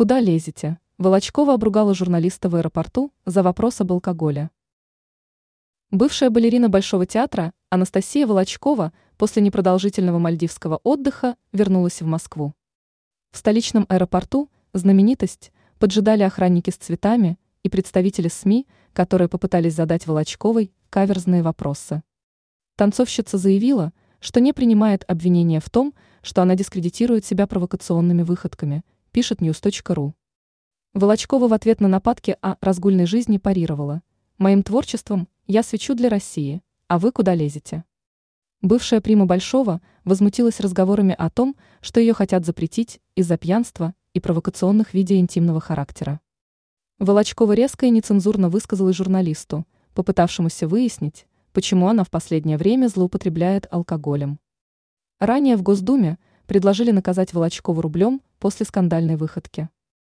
Куда лезете? Волочкова обругала журналиста в аэропорту за вопрос об алкоголе. Бывшая балерина Большого театра Анастасия Волочкова после непродолжительного мальдивского отдыха вернулась в Москву. В столичном аэропорту знаменитость поджидали охранники с цветами и представители СМИ, которые попытались задать Волочковой каверзные вопросы. Танцовщица заявила, что не принимает обвинения в том, что она дискредитирует себя провокационными выходками, пишет news.ru. Волочкова в ответ на нападки о разгульной жизни парировала. «Моим творчеством я свечу для России, а вы куда лезете?» Бывшая прима Большого возмутилась разговорами о том, что ее хотят запретить из-за пьянства и провокационных видео интимного характера. Волочкова резко и нецензурно высказалась журналисту, попытавшемуся выяснить, почему она в последнее время злоупотребляет алкоголем. Ранее в Госдуме предложили наказать Волочкову рублем после скандальной выходки.